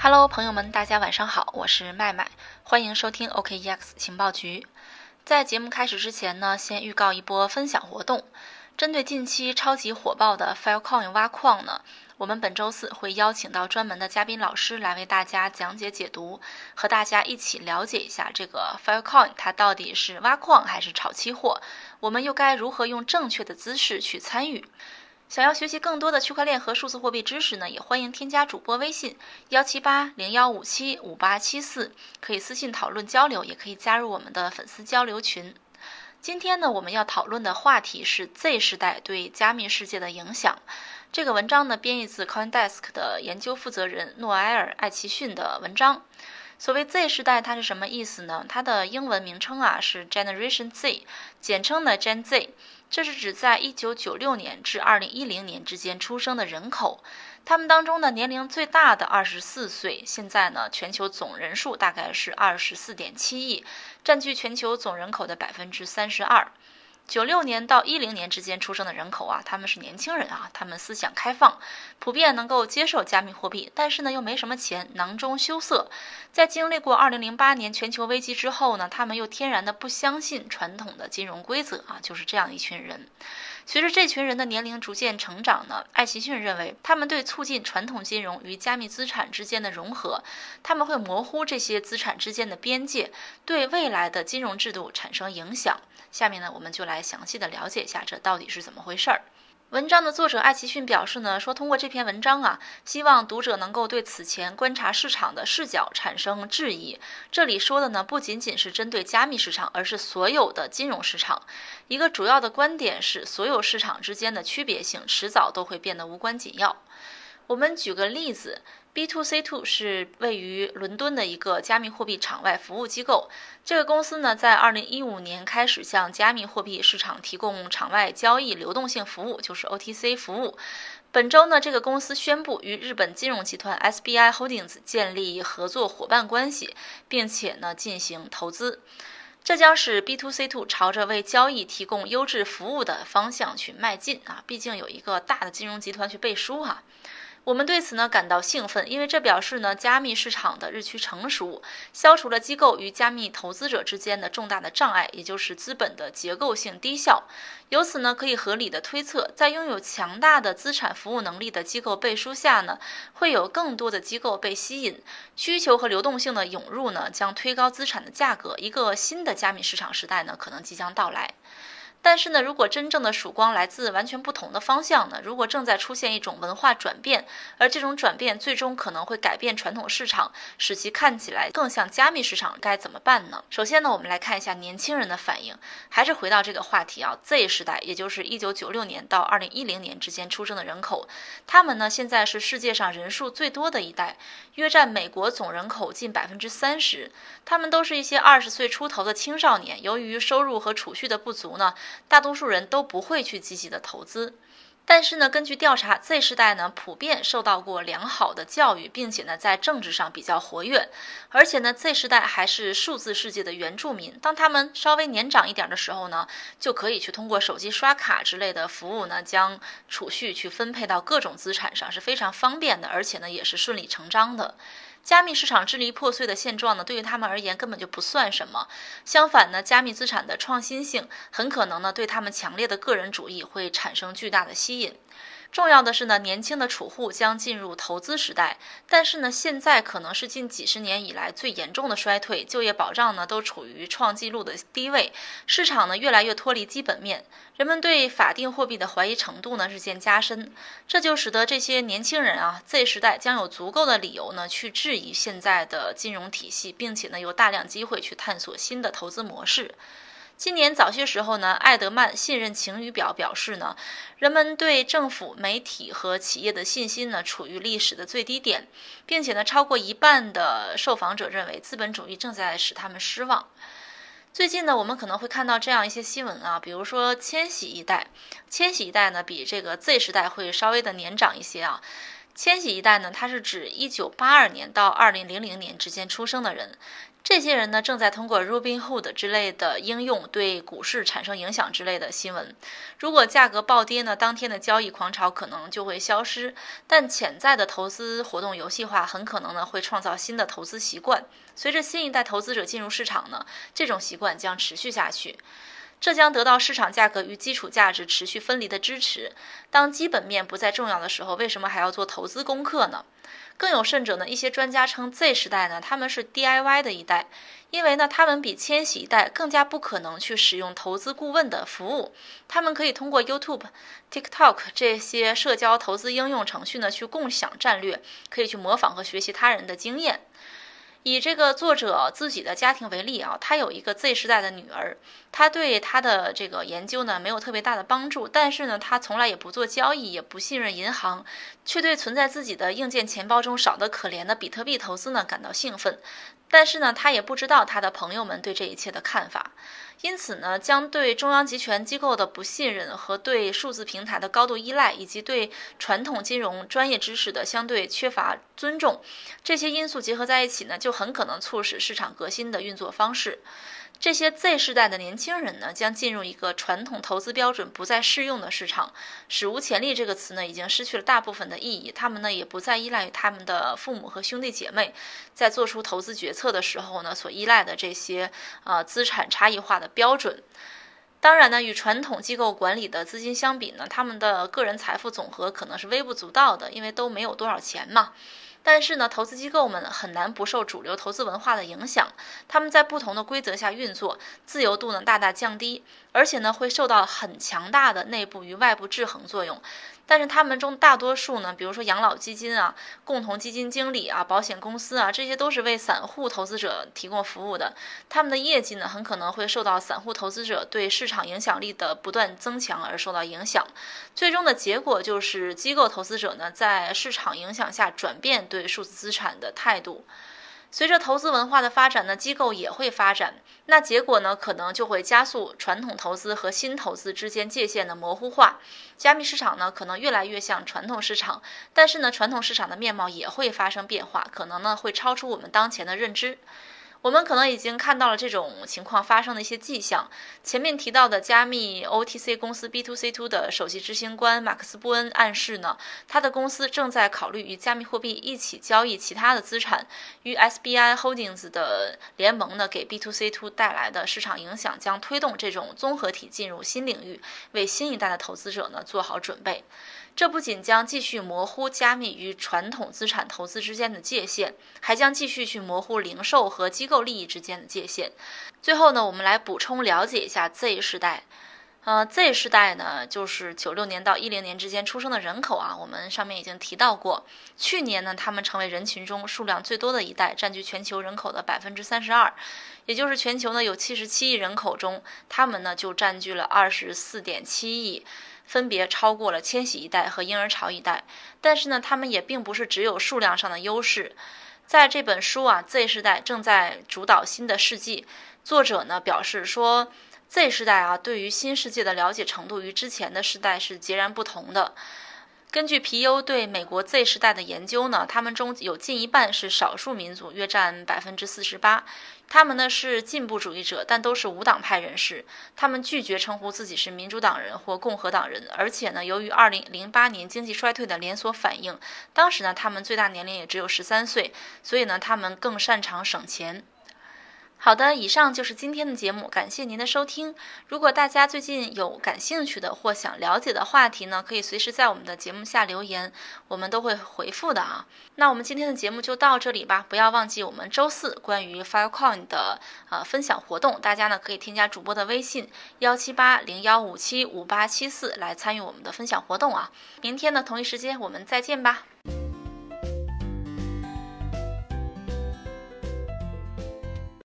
Hello，朋友们，大家晚上好，我是麦麦，欢迎收听 OKEX 情报局。在节目开始之前呢，先预告一波分享活动。针对近期超级火爆的 Filecoin 挖矿呢，我们本周四会邀请到专门的嘉宾老师来为大家讲解解读，和大家一起了解一下这个 Filecoin 它到底是挖矿还是炒期货，我们又该如何用正确的姿势去参与。想要学习更多的区块链和数字货币知识呢，也欢迎添加主播微信幺七八零幺五七五八七四，可以私信讨论交流，也可以加入我们的粉丝交流群。今天呢，我们要讨论的话题是 Z 时代对加密世界的影响。这个文章呢，编译自 CoinDesk 的研究负责人诺埃尔·艾奇逊的文章。所谓 Z 时代，它是什么意思呢？它的英文名称啊是 Generation Z，简称呢 Gen Z。这是指在1996年至2010年之间出生的人口，他们当中呢年龄最大的24岁，现在呢全球总人数大概是24.7亿，占据全球总人口的32%。九六年到一零年之间出生的人口啊，他们是年轻人啊，他们思想开放，普遍能够接受加密货币，但是呢又没什么钱，囊中羞涩。在经历过二零零八年全球危机之后呢，他们又天然的不相信传统的金融规则啊，就是这样一群人。随着这群人的年龄逐渐成长呢，艾奇逊认为他们对促进传统金融与加密资产之间的融合，他们会模糊这些资产之间的边界，对未来的金融制度产生影响。下面呢，我们就来详细的了解一下这到底是怎么回事儿。文章的作者艾奇逊表示呢，说通过这篇文章啊，希望读者能够对此前观察市场的视角产生质疑。这里说的呢，不仅仅是针对加密市场，而是所有的金融市场。一个主要的观点是，所有市场之间的区别性迟早都会变得无关紧要。我们举个例子。B2C2 是位于伦敦的一个加密货币场外服务机构。这个公司呢，在2015年开始向加密货币市场提供场外交易流动性服务，就是 OTC 服务。本周呢，这个公司宣布与日本金融集团 SBI Holdings 建立合作伙伴关系，并且呢进行投资。这将使 B2C2 朝着为交易提供优质服务的方向去迈进啊！毕竟有一个大的金融集团去背书哈。我们对此呢感到兴奋，因为这表示呢加密市场的日趋成熟，消除了机构与加密投资者之间的重大的障碍，也就是资本的结构性低效。由此呢可以合理的推测，在拥有强大的资产服务能力的机构背书下呢，会有更多的机构被吸引，需求和流动性的涌入呢将推高资产的价格，一个新的加密市场时代呢可能即将到来。但是呢，如果真正的曙光来自完全不同的方向呢？如果正在出现一种文化转变，而这种转变最终可能会改变传统市场，使其看起来更像加密市场，该怎么办呢？首先呢，我们来看一下年轻人的反应。还是回到这个话题啊，Z 时代，也就是1996年到2010年之间出生的人口，他们呢现在是世界上人数最多的一代，约占美国总人口近百分之三十。他们都是一些二十岁出头的青少年，由于收入和储蓄的不足呢。大多数人都不会去积极的投资，但是呢，根据调查，Z 世代呢普遍受到过良好的教育，并且呢在政治上比较活跃，而且呢，Z 世代还是数字世界的原住民。当他们稍微年长一点的时候呢，就可以去通过手机刷卡之类的服务呢，将储蓄去分配到各种资产上，是非常方便的，而且呢也是顺理成章的。加密市场支离破碎的现状呢，对于他们而言根本就不算什么。相反呢，加密资产的创新性很可能呢，对他们强烈的个人主义会产生巨大的吸引。重要的是呢，年轻的储户将进入投资时代，但是呢，现在可能是近几十年以来最严重的衰退，就业保障呢都处于创纪录的低位，市场呢越来越脱离基本面，人们对法定货币的怀疑程度呢日渐加深，这就使得这些年轻人啊，Z 时代将有足够的理由呢去质疑现在的金融体系，并且呢有大量机会去探索新的投资模式。今年早些时候呢，艾德曼信任晴雨表表示呢，人们对政府、媒体和企业的信心呢处于历史的最低点，并且呢，超过一半的受访者认为资本主义正在使他们失望。最近呢，我们可能会看到这样一些新闻啊，比如说千禧一代，千禧一代呢比这个 Z 时代会稍微的年长一些啊。千禧一代呢，它是指一九八二年到二零零零年之间出生的人。这些人呢，正在通过 Robinhood 之类的应用对股市产生影响之类的新闻。如果价格暴跌呢，当天的交易狂潮可能就会消失。但潜在的投资活动游戏化很可能呢，会创造新的投资习惯。随着新一代投资者进入市场呢，这种习惯将持续下去。这将得到市场价格与基础价值持续分离的支持。当基本面不再重要的时候，为什么还要做投资功课呢？更有甚者呢，一些专家称 Z 时代呢，他们是 DIY 的一代，因为呢，他们比千禧一代更加不可能去使用投资顾问的服务。他们可以通过 YouTube、TikTok 这些社交投资应用程序呢，去共享战略，可以去模仿和学习他人的经验。以这个作者自己的家庭为例啊，他有一个 Z 时代的女儿，他对他的这个研究呢没有特别大的帮助，但是呢，他从来也不做交易，也不信任银行，却对存在自己的硬件钱包中少得可怜的比特币投资呢感到兴奋。但是呢，他也不知道他的朋友们对这一切的看法。因此呢，将对中央集权机构的不信任和对数字平台的高度依赖，以及对传统金融专业知识的相对缺乏尊重，这些因素结合在一起呢，就很可能促使市场革新的运作方式。这些 Z 世代的年轻人呢，将进入一个传统投资标准不再适用的市场。史无前例这个词呢，已经失去了大部分的意义。他们呢，也不再依赖于他们的父母和兄弟姐妹，在做出投资决策的时候呢，所依赖的这些呃资产差异化的标准。当然呢，与传统机构管理的资金相比呢，他们的个人财富总和可能是微不足道的，因为都没有多少钱嘛。但是呢，投资机构们很难不受主流投资文化的影响。他们在不同的规则下运作，自由度呢大大降低，而且呢会受到很强大的内部与外部制衡作用。但是他们中大多数呢，比如说养老基金啊、共同基金经理啊、保险公司啊，这些都是为散户投资者提供服务的。他们的业绩呢，很可能会受到散户投资者对市场影响力的不断增强而受到影响。最终的结果就是机构投资者呢，在市场影响下转变对数字资产的态度。随着投资文化的发展呢，机构也会发展。那结果呢，可能就会加速传统投资和新投资之间界限的模糊化。加密市场呢，可能越来越像传统市场，但是呢，传统市场的面貌也会发生变化，可能呢，会超出我们当前的认知。我们可能已经看到了这种情况发生的一些迹象。前面提到的加密 OTC 公司 B2C2 的首席执行官马克思·布恩暗示呢，他的公司正在考虑与加密货币一起交易其他的资产。与 SBI Holdings 的联盟呢，给 B2C2 带来的市场影响将推动这种综合体进入新领域，为新一代的投资者呢做好准备。这不仅将继续模糊加密与传统资产投资之间的界限，还将继续去模糊零售和机构利益之间的界限。最后呢，我们来补充了解一下 Z 世代。呃，Z 世代呢，就是九六年到一零年之间出生的人口啊。我们上面已经提到过，去年呢，他们成为人群中数量最多的一代，占据全球人口的百分之三十二，也就是全球呢有七十七亿人口中，他们呢就占据了二十四点七亿。分别超过了千禧一代和婴儿潮一代，但是呢，他们也并不是只有数量上的优势。在这本书啊，Z 时代正在主导新的世纪。作者呢表示说，Z 时代啊，对于新世界的了解程度与之前的世代是截然不同的。根据皮尤对美国 Z 时代的研究呢，他们中有近一半是少数民族，约占百分之四十八。他们呢是进步主义者，但都是无党派人士。他们拒绝称呼自己是民主党人或共和党人，而且呢，由于二零零八年经济衰退的连锁反应，当时呢他们最大年龄也只有十三岁，所以呢他们更擅长省钱。好的，以上就是今天的节目，感谢您的收听。如果大家最近有感兴趣的或想了解的话题呢，可以随时在我们的节目下留言，我们都会回复的啊。那我们今天的节目就到这里吧，不要忘记我们周四关于 Filecoin 的呃分享活动，大家呢可以添加主播的微信幺七八零幺五七五八七四来参与我们的分享活动啊。明天呢同一时间我们再见吧。